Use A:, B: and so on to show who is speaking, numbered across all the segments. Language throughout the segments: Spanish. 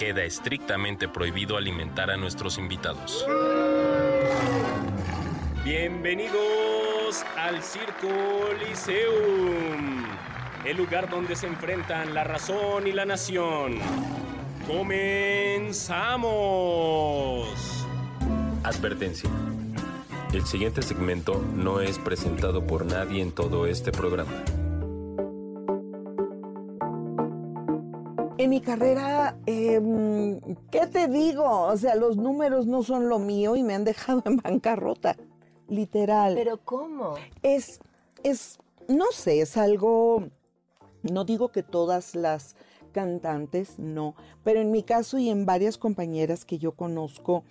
A: queda estrictamente prohibido alimentar a nuestros invitados.
B: Bienvenidos al Circo Liceum, el lugar donde se enfrentan la razón y la nación. ¡Comenzamos!
A: Advertencia. El siguiente segmento no es presentado por nadie en todo este programa.
C: Mi carrera, em, ¿qué te digo? O sea, los números no son lo mío y me han dejado en bancarrota, literal.
D: ¿Pero cómo?
C: es, es, no sé, es algo, no digo que todas las cantantes, no, pero en mi caso y en varias compañeras que yo conozco,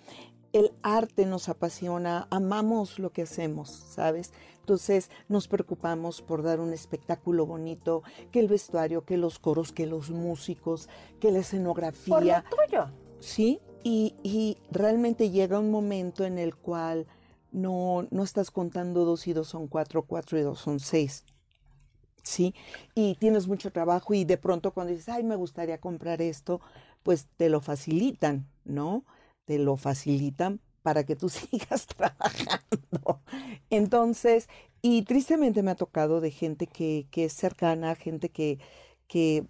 C: el arte nos apasiona, amamos lo que hacemos, ¿sabes? Entonces nos preocupamos por dar un espectáculo bonito, que el vestuario, que los coros, que los músicos, que la
D: Por lo
C: escenografía.
D: tuyo.
C: Sí, y, y realmente llega un momento en el cual no, no estás contando dos y dos son cuatro, cuatro y dos son seis. Sí, y tienes mucho trabajo y de pronto cuando dices, ay, me gustaría comprar esto, pues te lo facilitan, ¿no? Te lo facilitan para que tú sigas trabajando. Entonces, y tristemente me ha tocado de gente que, que es cercana, gente que, que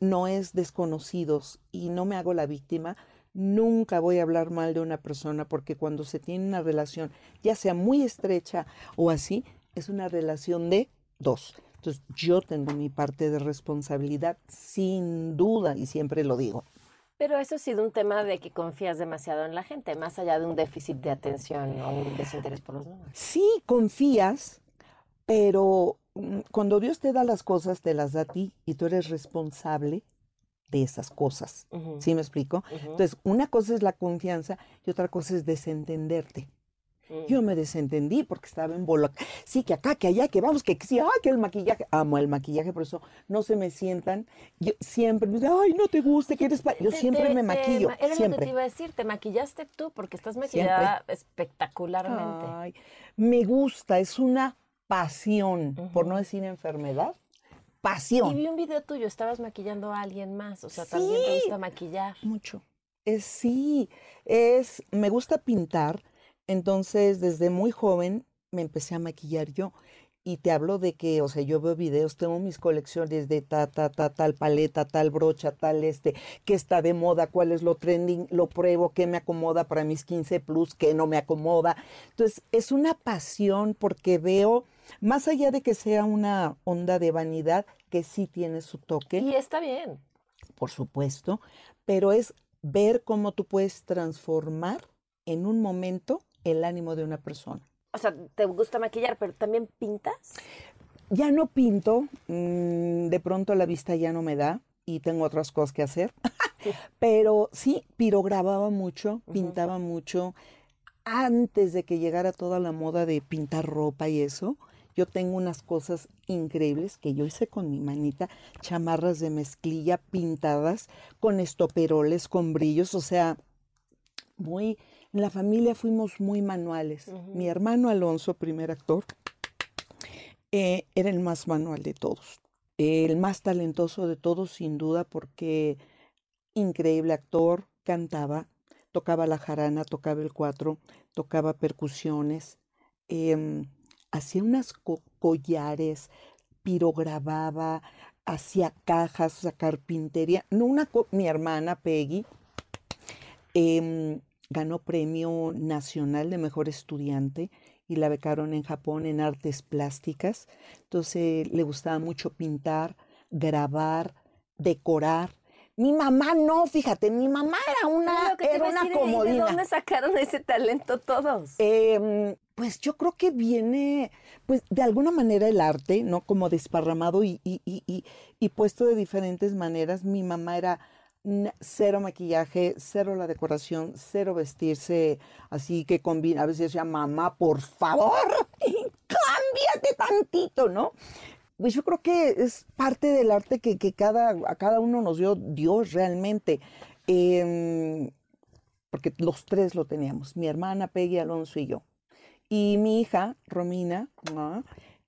C: no es desconocidos y no me hago la víctima. Nunca voy a hablar mal de una persona porque cuando se tiene una relación, ya sea muy estrecha o así, es una relación de dos. Entonces yo tengo mi parte de responsabilidad sin duda y siempre lo digo.
D: Pero eso ha sido un tema de que confías demasiado en la gente, más allá de un déficit de atención o un desinterés por los números.
C: Sí, confías, pero mm, cuando Dios te da las cosas, te las da a ti y tú eres responsable de esas cosas.
D: Ujú,
C: ¿Sí me explico? Entonces, una cosa es la confianza y otra cosa es desentenderte. Yo me desentendí porque estaba en bola. Sí, que acá, que allá, que vamos, que sí, ay, que el maquillaje. Amo el maquillaje, por eso no se me sientan. Yo siempre me dicen, ay, no te guste, que eres. pa-". Yo
D: Te-
C: siempre
D: te-
C: me maquillo.
D: ma- Era lo que
C: siempre.
D: te iba a decir, te maquillaste tú porque estás maquillada espectacularmente.
C: Ay, me gusta, es una pasión, por no decir enfermedad.
D: Y
C: Pasión.
D: vi un video tuyo, estabas maquillando a alguien más, o sea, también te gusta maquillar.
C: Mucho. Sí, es, me gusta pintar, entonces desde muy joven me empecé a maquillar yo. Y te hablo de que, o sea, yo veo videos, tengo mis colecciones de ta, ta, ta, tal paleta, tal brocha, tal este, que está de moda, cuál es lo trending, lo pruebo, qué me acomoda para mis 15 plus, qué no me acomoda. Entonces, es una pasión porque veo, más allá de que sea una onda de vanidad, que sí tiene su toque
D: Y está bien.
C: por supuesto, pero es ver cómo tú puedes transformar en un momento el ánimo de una persona.
D: O sea, te gusta maquillar, pero también pintas.
C: Ya no pinto, mm, de pronto la vista ya no me da y tengo otras cosas que hacer, pero sí, pirogrababa mucho, pintaba mucho. Antes de que llegara toda la moda de pintar ropa y eso, yo tengo unas cosas increíbles que yo hice con mi manita, chamarras de mezclilla pintadas con estoperoles, con brillos, o sea, muy, en la familia fuimos muy manuales. Mi hermano Alonso, primer actor, eh, era el más manual de todos, el más talentoso de todos sin duda porque increíble actor, cantaba, tocaba la jarana, tocaba el cuatro, tocaba percusiones, em, hacía unas co- collares, pirogrababa, hacía cajas, o sea, carpintería. No una mi hermana Peggy em, ganó premio nacional de mejor estudiante y la becaron en Japón en artes plásticas. Entonces le gustaba mucho pintar, grabar, decorar. Mi mamá no, fíjate, mi mamá era una, era una
D: decir, ¿y ¿De
C: comodina.
D: dónde sacaron ese talento todos?
C: Em, pues yo creo que viene, pues de alguna manera el arte, ¿no? Como desparramado y, y, y, y, y puesto de diferentes maneras. Mi mamá era cero maquillaje, cero la decoración, cero vestirse así que combina. A veces decía, mamá, por favor, cámbiate tantito, ¿no? Pues yo creo que es parte del arte que, que cada, a cada uno nos dio Dios realmente. Em, porque los tres lo teníamos, mi hermana Peggy, Alonso y yo. Y mi hija, Romina, ah,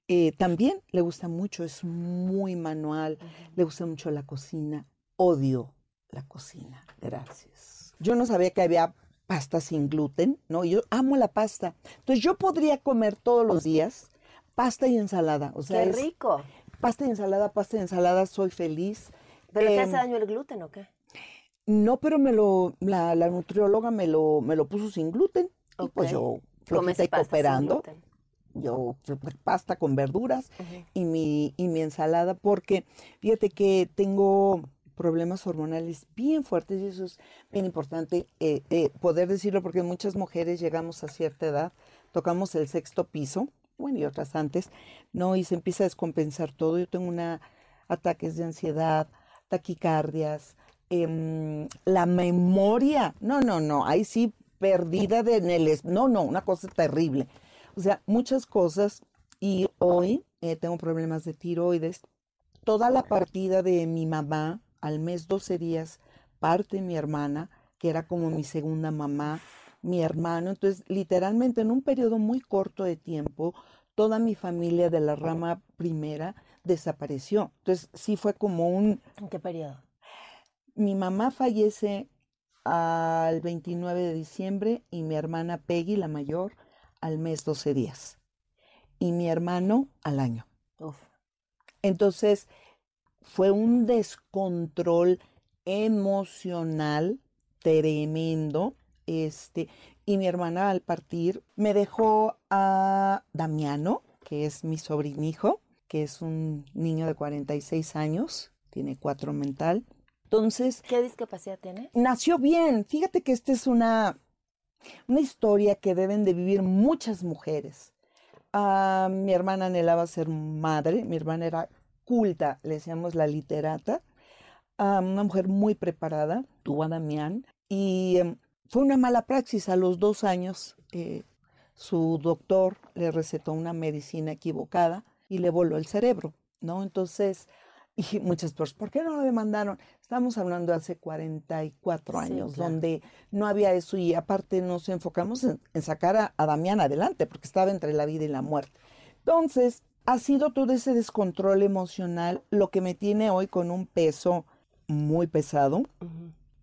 C: eh, también le gusta mucho, es muy manual, le gusta mucho la cocina. Odio la cocina, gracias. Yo no sabía que había pasta sin gluten, ¿no? Yo amo la pasta. Entonces yo podría comer todos los días pasta y ensalada. O sea,
D: Qué
C: es
D: rico.
C: pasta y ensalada, pasta y ensalada, soy feliz.
D: ¿Pero te
C: Em,
D: hace daño el gluten o qué?
C: no, pero me lo, la, la nutrióloga me lo, me lo puso sin gluten. Y pues yo, flojita y cooperando, yo pasta con verduras y, mi, y mi ensalada, porque fíjate que tengo problemas hormonales bien fuertes y eso es bien importante eh, eh, poder decirlo porque muchas mujeres llegamos a cierta edad, tocamos el sexto piso, bueno, y otras antes, ¿no? Y se empieza a descompensar todo. Yo tengo una ataques de ansiedad, taquicardias, em, la memoria, no, no, no, ahí sí perdida de, en el, no, no, una cosa terrible. O sea, muchas cosas y hoy eh, tengo problemas de tiroides. Toda la partida de mi mamá, al mes 12 días, parte mi hermana, que era como mi segunda mamá, mi hermano. Entonces, literalmente en un periodo muy corto de tiempo, toda mi familia de la rama primera desapareció. Entonces, sí fue como un,
D: ¿En qué periodo?
C: mi mamá fallece al 29 de diciembre y mi hermana Peggy, la mayor, al mes 12 días. Y mi hermano al año.
D: Uf.
C: Entonces, fue un descontrol emocional tremendo. Este, y mi hermana al partir me dejó a Damiano, que es mi sobrinijo, que es un niño de 46 años, tiene cuatro mental. Entonces,
D: ¿Qué discapacidad tiene?
C: nació bien. Fíjate que esta es una, una historia que deben de vivir muchas mujeres. Ah, mi hermana anhelaba ser madre, mi hermana era culta, le decíamos la literata, Ah, una mujer muy preparada, tuvo a Damián, y em, fue una mala praxis. A los dos años, eh, su doctor le recetó una medicina equivocada y le voló el cerebro, ¿no? Entonces, y muchas personas, ¿por qué no lo demandaron? Estamos hablando de hace 44
D: Sí,
C: años,
D: claro.
C: donde no había eso y aparte nos enfocamos en, en sacar a, a Damián adelante, porque estaba entre la vida y la muerte. Entonces, ha sido todo ese descontrol emocional lo que me tiene hoy con un peso muy pesado.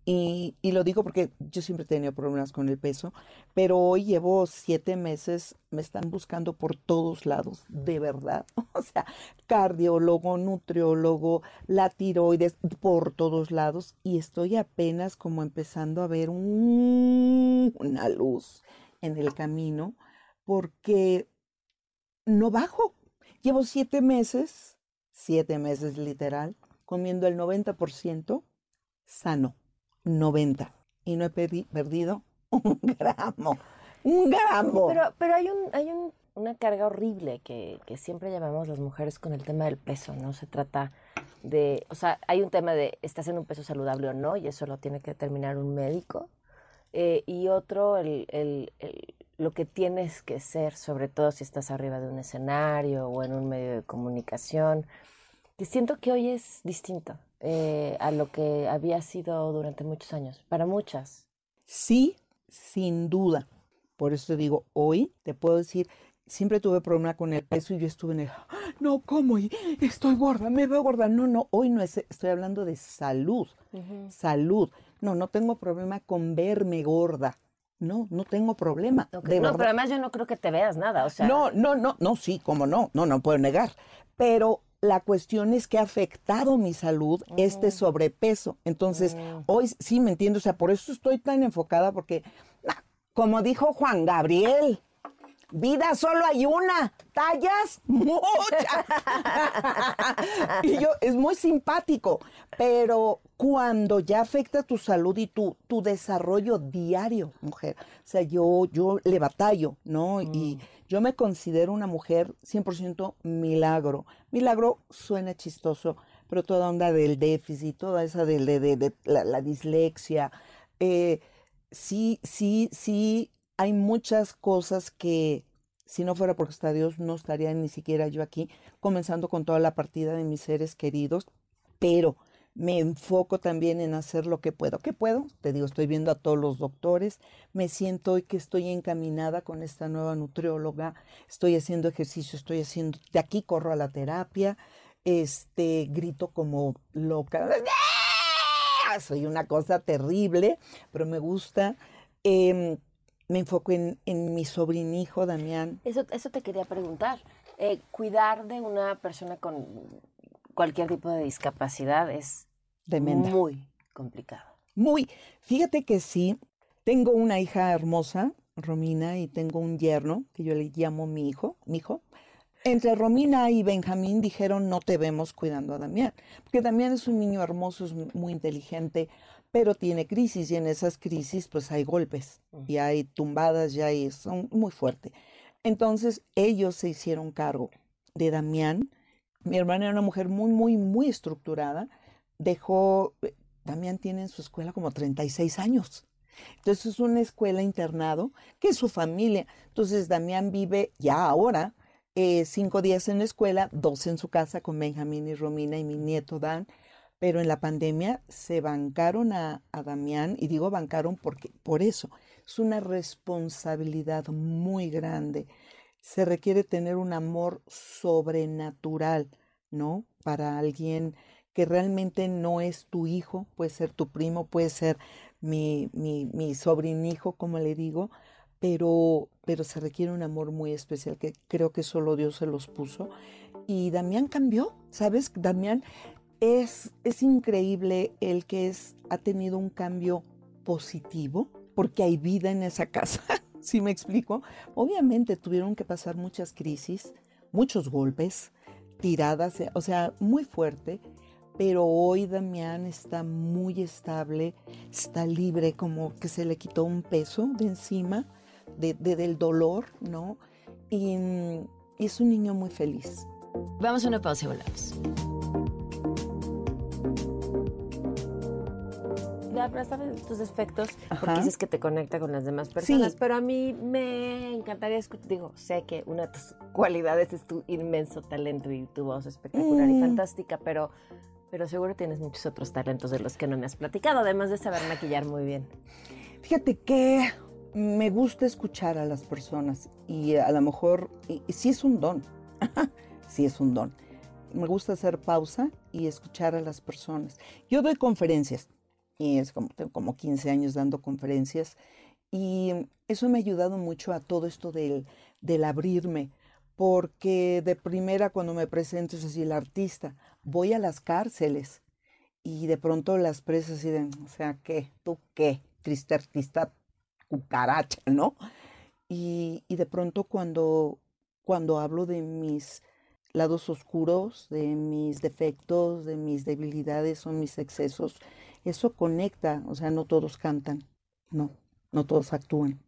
C: Y, y lo digo porque yo siempre he tenido problemas con el peso, pero hoy llevo siete meses, me están buscando por todos lados, de verdad. O sea, cardiólogo, nutriólogo, la tiroides, por todos lados. Y estoy apenas como empezando a ver un- una luz en el camino porque no bajo. Llevo siete meses, siete meses literal, comiendo el 90% sano. 90. Y no he perdi- perdido un gramo. Un gramo.
D: Pero, pero hay, un, hay un- una carga horrible que, que siempre llevamos las mujeres con el tema del peso, ¿no? Se trata de, o sea, hay un tema de estás en un peso saludable o no, y eso lo tiene que determinar un médico. Eh, y otro, el, el- el- lo que tienes que ser, sobre todo si estás arriba de un escenario o en un medio de comunicación, que siento que hoy es distinto eh, a lo que había sido durante muchos años, para muchas.
C: Sí, sin duda. Por eso te digo, hoy te puedo decir, siempre tuve problema con el peso y yo estuve en el, "Ah, no, ¿cómo? Estoy gorda, me veo gorda. No, no, hoy no es, estoy hablando de salud, salud. No, no tengo problema con verme gorda. No, no tengo problema. De
D: no,
C: verdad.
D: pero además yo no creo que te veas nada, o sea.
C: No, no, no, no, sí, cómo no, no, no puedo negar. Pero la cuestión es que ha afectado mi salud este sobrepeso. Entonces, hoy sí me entiendo, o sea, por eso estoy tan enfocada, porque, nah, como dijo Juan Gabriel, vida solo hay una, tallas muchas. y yo, es muy simpático, pero cuando ya afecta tu salud y tu, tu desarrollo diario, mujer, o sea, yo, yo le batallo, ¿no? Y yo me considero una mujer 100% milagro. Milagro suena chistoso, pero toda onda del déficit, toda esa de, de- de- de la, la dislexia. eh, sí, sí, sí, hay muchas cosas que si no fuera porque está Dios, no estaría ni siquiera yo aquí, comenzando con toda la partida de mis seres queridos, pero me enfoco también en hacer lo que puedo. ¿Qué puedo? Te digo, estoy viendo a todos los doctores, me siento hoy que estoy encaminada con esta nueva nutrióloga, estoy haciendo ejercicio, estoy haciendo, de aquí corro a la terapia, este, grito como loca. Soy una cosa terrible, pero me gusta. Em, me enfoco en, en mi sobrinijo Damián.
D: Eso, eso te quería preguntar. Eh, cuidar de una persona con cualquier tipo de discapacidad es muy complicado.
C: Muy, fíjate que sí, tengo una hija hermosa, Romina, y tengo un yerno, que yo le llamo mi hijo, mi hijo. Entre Romina y Benjamín dijeron, no te vemos cuidando a Damián, porque Damián es un niño hermoso, es muy inteligente, pero tiene crisis y en esas crisis pues hay golpes y hay tumbadas, ya hay, son muy fuerte. Entonces ellos se hicieron cargo de Damián. Mi hermana era una mujer muy, muy, muy estructurada. Dejó, eh, Damián tiene en su escuela como 36 años. Entonces es una escuela internado que es su familia. Entonces Damián vive ya ahora eh, cinco días en la escuela, dos en su casa con Benjamín y Romina y mi nieto Dan. Pero en la pandemia se bancaron a, a Damián, y digo bancaron porque, por eso, es una responsabilidad muy grande. Se requiere tener un amor sobrenatural, ¿no? Para alguien que realmente no es tu hijo, puede ser tu primo, puede ser mi, mi, mi sobrinijo, como le digo, pero, pero se requiere un amor muy especial que creo que solo Dios se los puso. Y Damián cambió, ¿sabes? Damián es, es increíble el que es, ha tenido un cambio positivo, porque hay vida en esa casa, ¿sí me explico? Obviamente tuvieron que pasar muchas crisis, muchos golpes, tiradas, eh, o sea, muy fuerte, pero hoy Damián está muy estable, está libre, como que se le quitó un peso de encima de, de- del dolor, ¿no? Y, y es un niño muy feliz.
E: Vamos a una pausa y volvemos.
D: Ya, sabes tus defectos porque
C: Ajá.
D: dices que te conecta con las demás personas.
C: Sí.
D: Pero a mí me encantaría escuchar. Digo, sé que una de tus cualidades es tu inmenso talento y tu voz espectacular y
C: Mm.
D: fantástica, pero, pero seguro tienes muchos otros talentos de los que no me has platicado, además de saber maquillar muy bien.
C: Fíjate que me gusta escuchar a las personas y a lo mejor, y, y sí es un don, sí es un don. Me gusta hacer pausa y escuchar a las personas. Yo doy conferencias es como, tengo como 15 años dando conferencias y eso me ha ayudado mucho a todo esto del, del abrirme, porque de primera cuando me presento es así el artista, voy a las cárceles y de pronto las presas de, o sea, ¿qué? ¿Tú qué? Triste artista cucaracha, ¿no? Y, y de pronto cuando, cuando hablo de mis lados oscuros, de mis defectos, de mis debilidades o mis excesos, eso conecta, o sea, no todos cantan, no, no todos actúan,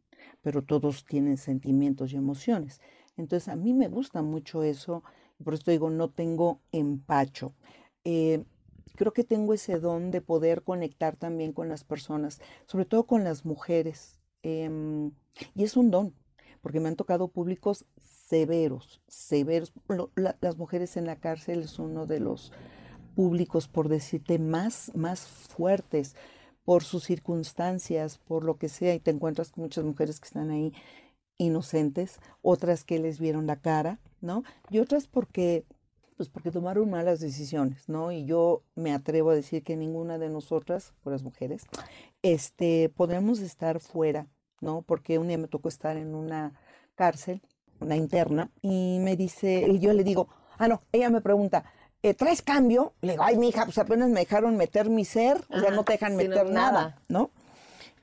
C: pero todos tienen sentimientos y emociones. Entonces a mí me gusta mucho eso, por eso digo, no tengo empacho. Eh, creo que tengo ese don de poder conectar también con las personas, sobre todo con las mujeres. em, y es un don, porque me han tocado públicos severos, severos. Las mujeres en la cárcel es uno de los públicos, por decirte, más, más fuertes por sus circunstancias, por lo que sea, y te encuentras con muchas mujeres que están ahí inocentes, otras que les vieron la cara, ¿no? Y otras porque pues porque tomaron malas decisiones, ¿no? Y yo me atrevo a decir que ninguna de nosotras, por las mujeres, este, podemos estar fuera, ¿no? Porque un día me tocó estar en una cárcel, una interna, y me dice, y yo le digo, ah, no, ella me pregunta, "Eh, ¿traes cambio? Le digo, ay, mija, pues apenas me dejaron meter mi ser, o sea, no te dejan meter nada,
D: nada.
C: ¿no?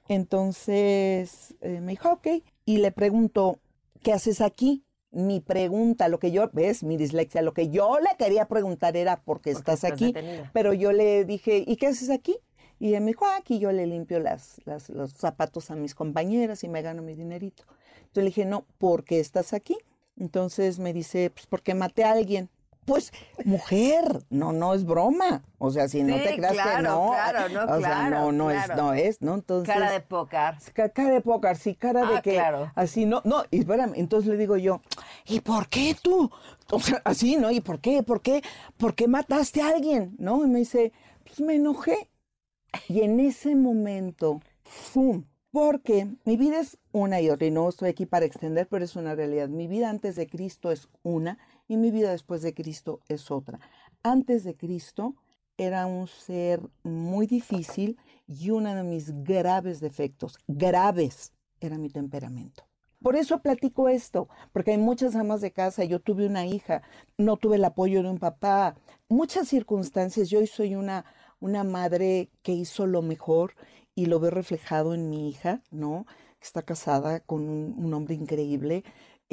C: Entonces eh, me dijo, ok, y le pregunto, ¿qué haces aquí? Mi pregunta, lo que yo, ves, mi dislexia, lo que yo le quería preguntar era, ¿por qué
D: Porque
C: estás
D: estás
C: aquí?
D: detenida.
C: Pero yo le dije, ¿y qué haces aquí? Y ella me dijo, "Ah, aquí yo le limpio las, las- los zapatos a mis compañeras y me gano mi dinerito. Entonces le dije, no, ¿por qué estás aquí? Entonces me dice, pues porque maté a alguien. Pues, mujer, no, no es broma. O sea, si no te creas que
D: claro,
C: no.
D: claro, no,
C: o sea, no, no es, no es, ¿no? Entonces.
D: Cara de pócar.
C: Ca- Cara de pócar, sí, cara de
D: Ah,
C: que
D: claro.
C: así no, no, y espérame, entonces le digo yo, ¿y por qué tú? O sea, así, ¿no? ¿Y por qué? ¿Por qué? ¿Por qué mataste a alguien? ¿No? Y me dice, pues me enojé. Y en ese momento, ¡fum! Porque mi vida es una y otra, y no estoy aquí para extender, pero es una realidad. Mi vida antes de Cristo es una y mi vida después de Cristo es otra. Antes de Cristo era un ser muy difícil y uno de mis graves defectos, graves, era mi temperamento. Por eso platico esto, porque hay muchas amas de casa, yo tuve una hija, no tuve el apoyo de un papá, muchas circunstancias, yo hoy soy una, una madre que hizo lo mejor y lo veo reflejado en mi hija, ¿no? Está casada con un, un hombre increíble,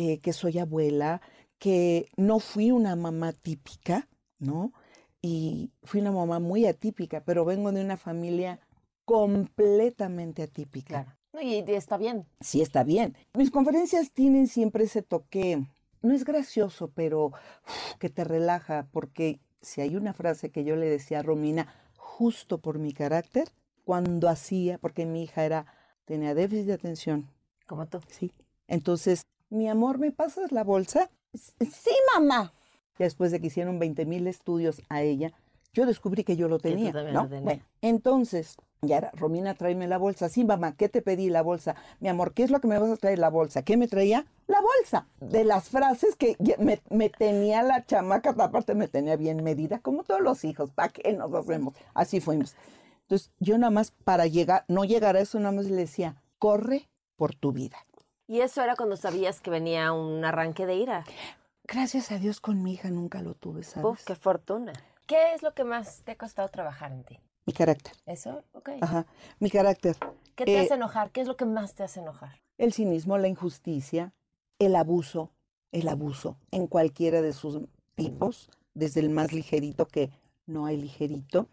C: eh, que soy abuela, que no fui una mamá típica, ¿no? Y fui una mamá muy atípica, pero vengo de una familia completamente atípica.
D: Claro. Y, y está bien.
C: Sí, está bien. Mis conferencias tienen siempre ese toque, no es gracioso, pero que te relaja, porque si hay una frase que yo le decía a Romina, justo por mi carácter, cuando hacía, porque mi hija era, tenía déficit de atención,
D: Como tú.
C: sí. Entonces, mi amor, ¿me pasas la bolsa? "S- Sí, mamá. Y después de que hicieron 20 mil estudios a ella, yo descubrí que yo lo tenía. ¿no?
D: lo tenías.
C: Bueno, entonces, ya era, Romina, tráeme la bolsa. Sí, mamá, ¿qué te pedí la bolsa? Mi amor, ¿qué es lo que me vas a traer la bolsa? ¿Qué me traía? La bolsa. De las frases que me, me tenía la chamaca, aparte me tenía bien medida, como todos los hijos. ¿Para qué nos hacemos? Así fuimos. Entonces, yo nada más para llegar, no llegar a eso, nada más le decía, corre por tu vida.
D: Y eso era cuando sabías que venía un arranque de ira.
C: Gracias a Dios con mi hija nunca lo tuve, ¿sabes?
D: Uf, qué fortuna. ¿Qué es lo que más te ha costado trabajar en ti?
C: Mi carácter.
D: ¿Eso? Ok.
C: Ajá, mi carácter.
D: ¿Qué te
C: Eh,
D: hace enojar? ¿Qué es lo que más te hace enojar?
C: El cinismo, la injusticia, el abuso, el abuso en cualquiera de sus tipos, desde el más ligerito que no hay ligerito.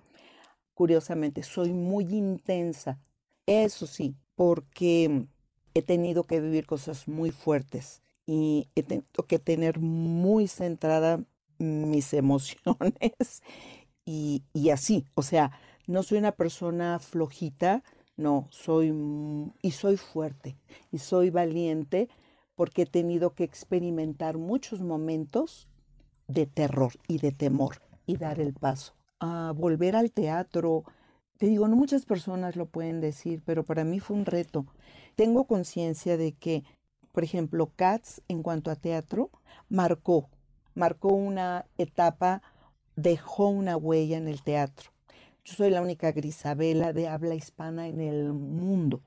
C: Curiosamente, soy muy intensa, eso sí, porque he tenido que vivir cosas muy fuertes y he tenido que tener muy centrada mis emociones y, y así, o sea, no soy una persona flojita, no, soy y soy fuerte y soy valiente porque he tenido que experimentar muchos momentos de terror y de temor y dar el paso. A volver al teatro, te digo, no muchas personas lo pueden decir, pero para mí fue un reto. Tengo conciencia de que, por ejemplo, Cats en cuanto a teatro marcó, marcó una etapa, dejó una huella en el teatro. Yo soy la única Grisabela de habla hispana en el mundo.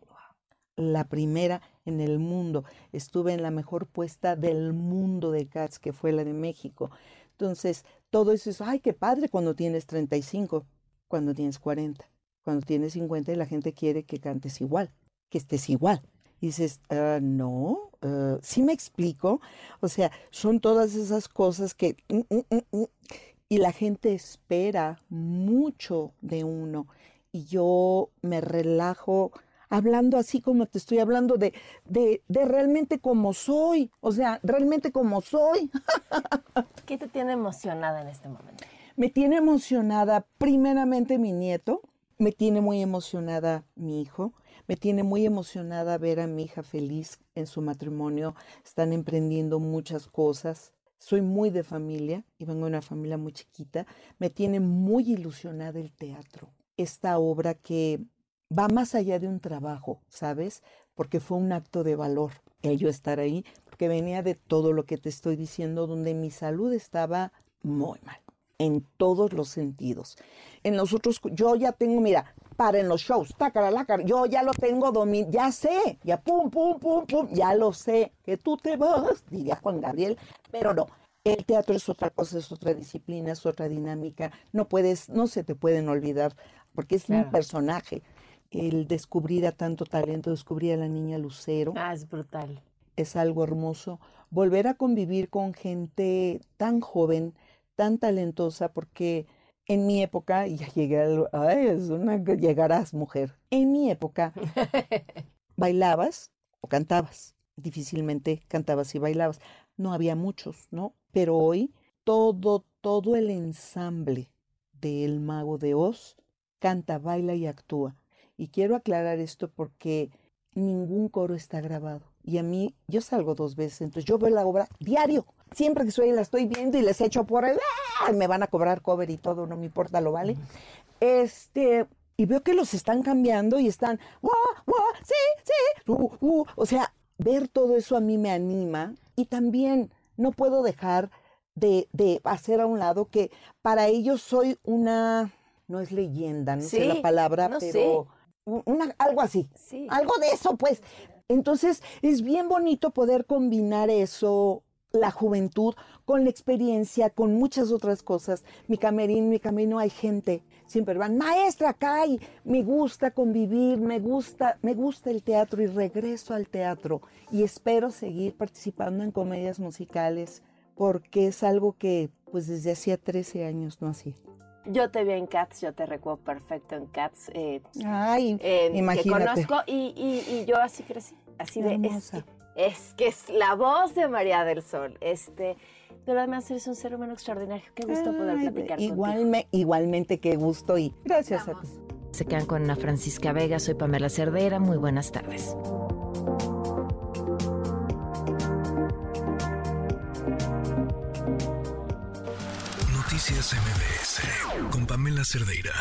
C: La primera en el mundo. Estuve en la mejor puesta del mundo de Cats, que fue la de México. Entonces, todo eso es, ay, qué padre cuando tienes 35, cuando tienes 40, cuando tienes 50 y la gente quiere que cantes igual, que estés igual. Y dices, "Ah, no, ah, sí me explico. O sea, son todas esas cosas que... mm, mm, mm, y la gente espera mucho de uno. Y yo me relajo hablando así como te estoy hablando de, de, de realmente como soy. O sea, realmente como soy.
D: ¿Qué te tiene emocionada en este momento?
C: Me tiene emocionada primeramente mi nieto, me tiene muy emocionada mi hijo, me tiene muy emocionada ver a mi hija feliz en su matrimonio, están emprendiendo muchas cosas. Soy muy de familia y vengo de una familia muy chiquita. Me tiene muy ilusionada el teatro. Esta obra que va más allá de un trabajo, ¿sabes? Porque fue un acto de valor el yo estar ahí, porque venía de todo lo que te estoy diciendo, donde mi salud estaba muy mal, en todos los sentidos. En los otros, yo ya tengo, mira, para en los shows, tácara, lácara, yo ya lo tengo dominado, ya sé, ya pum, pum, pum, pum, ya lo sé, que tú te vas, diría Juan Gabriel, pero no. El teatro es otra cosa, es otra disciplina, es otra dinámica. No puedes, no se te pueden olvidar, porque es
D: Claro.
C: un personaje. El descubrir a tanto talento, descubrir a la niña Lucero,
D: Ah, es brutal.
C: es algo hermoso. Volver a convivir con gente tan joven, tan talentosa, porque en mi época, y ya llegué al, ay, es una, llegarás mujer. En mi época, bailabas o cantabas. Difícilmente cantabas y bailabas. No había muchos, ¿no? Pero hoy todo, todo el ensamble del mago de Oz canta, baila y actúa. Y quiero aclarar esto porque ningún coro está grabado. Y a mí, yo salgo dos veces, entonces yo veo la obra diario. Siempre que soy la estoy viendo y les echo por el... ¡ah! Me van a cobrar cover y todo, no me importa, lo vale. Este, y veo que los están cambiando y están, ¡Wah, wah! sí, sí, uh, uh". o sea, ver todo eso a mí me anima y también no puedo dejar de, de hacer a un lado que para ellos soy una, no es leyenda, no sé la palabra,
D: no,
C: pero una, algo así,
D: Sí.
C: algo de eso, pues. Entonces, es bien bonito poder combinar eso, la juventud, con la experiencia, con muchas otras cosas. Mi camerín, mi camino, hay gente, siempre van, maestra, acá, y me gusta convivir, me gusta, me gusta el teatro y regreso al teatro. Y espero seguir participando en comedias musicales, porque es algo que, pues, desde hacía 13 años no hacía.
D: Yo te vi en Cats, yo te recuerdo perfecto en Cats, eh,
C: Ay,
D: eh, que
C: imagínate.
D: conozco y, y- y yo así crecí, así de, es
C: Hermosa.
D: que, es que es la voz de María del Sol, este, pero además eres un ser humano extraordinario, qué gusto poder platicar contigo.
C: igualme- igualmente, qué gusto y gracias a ti.
E: Se quedan con Ana Francisca Vega, soy Pamela Cerdera, muy buenas tardes.
F: Noticias MBS con Pamela Cerdeira.